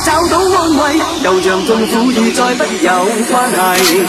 找到安慰又像痛苦已再不有关系。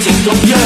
情动摇。